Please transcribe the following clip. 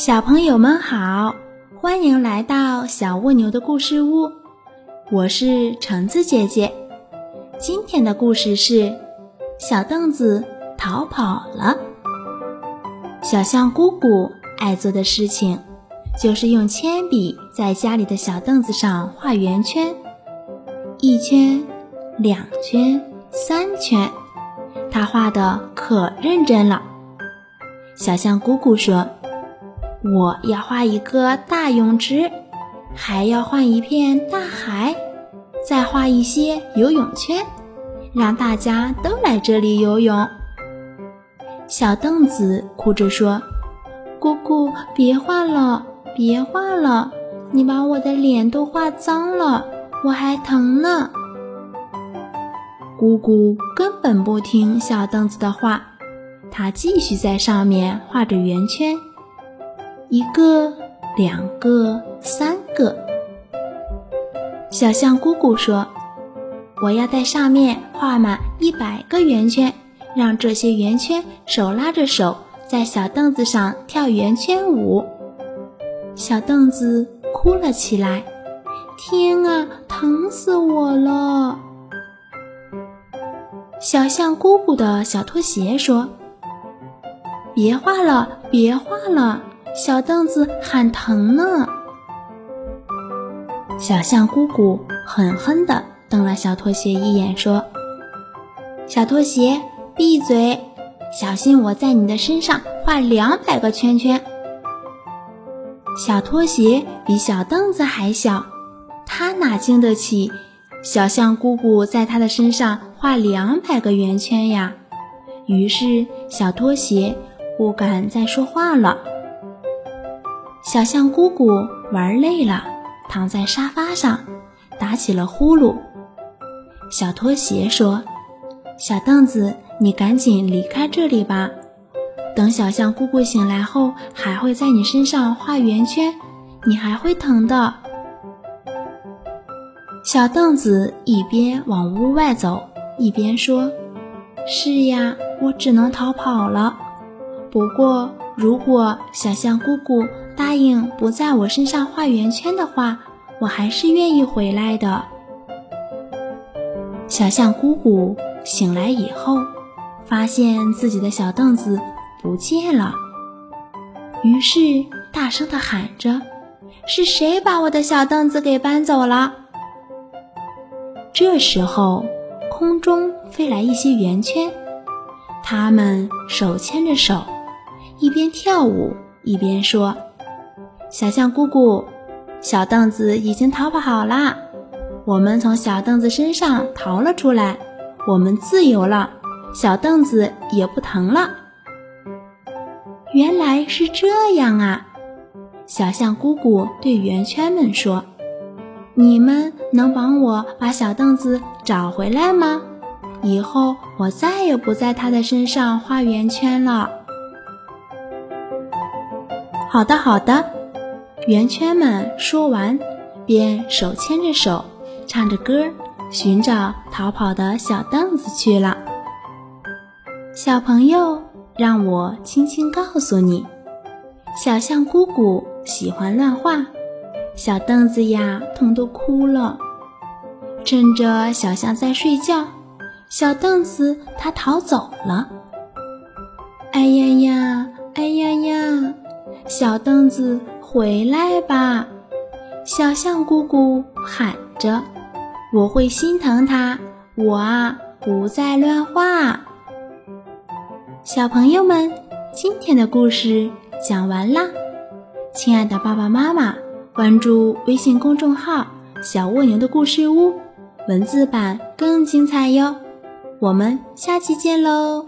小朋友们好，欢迎来到小蜗牛的故事屋，我是橙子姐姐。今天的故事是小凳子逃跑了。小象姑姑爱做的事情就是用铅笔在家里的小凳子上画圆圈，一圈、两圈、三圈，她画的可认真了。小象姑姑说。我要画一个大泳池，还要画一片大海，再画一些游泳圈，让大家都来这里游泳。小凳子哭着说：“姑姑，别画了，别画了，你把我的脸都画脏了，我还疼呢。”姑姑根本不听小凳子的话，她继续在上面画着圆圈。一个，两个，三个。小象姑姑说：“我要在上面画满一百个圆圈，让这些圆圈手拉着手，在小凳子上跳圆圈舞。”小凳子哭了起来：“天啊，疼死我了！”小象姑姑的小拖鞋说：“别画了，别画了。”小凳子喊疼呢，小象姑姑狠狠地瞪了小拖鞋一眼，说：“小拖鞋，闭嘴！小心我在你的身上画两百个圈圈。”小拖鞋比小凳子还小，他哪经得起小象姑姑在他的身上画两百个圆圈呀？于是小拖鞋不敢再说话了。小象姑姑玩累了，躺在沙发上，打起了呼噜。小拖鞋说：“小凳子，你赶紧离开这里吧。等小象姑姑醒来后，还会在你身上画圆圈，你还会疼的。”小凳子一边往屋外走，一边说：“是呀，我只能逃跑了。不过……”如果小象姑姑答应不在我身上画圆圈的话，我还是愿意回来的。小象姑姑醒来以后，发现自己的小凳子不见了，于是大声地喊着：“是谁把我的小凳子给搬走了？”这时候，空中飞来一些圆圈，它们手牵着手。一边跳舞一边说：“小象姑姑，小凳子已经逃跑啦！我们从小凳子身上逃了出来，我们自由了，小凳子也不疼了。”原来是这样啊！小象姑姑对圆圈们说：“你们能帮我把小凳子找回来吗？以后我再也不在它的身上画圆圈了。”好的，好的。圆圈们说完，便手牵着手，唱着歌，寻找逃跑的小凳子去了。小朋友，让我轻轻告诉你，小象姑姑喜欢乱画，小凳子呀，痛得哭了。趁着小象在睡觉，小凳子它逃走了。哎呀呀，哎呀呀！小凳子，回来吧！小象姑姑喊着：“我会心疼它，我啊，不再乱画。”小朋友们，今天的故事讲完啦！亲爱的爸爸妈妈，关注微信公众号“小蜗牛的故事屋”，文字版更精彩哟！我们下期见喽！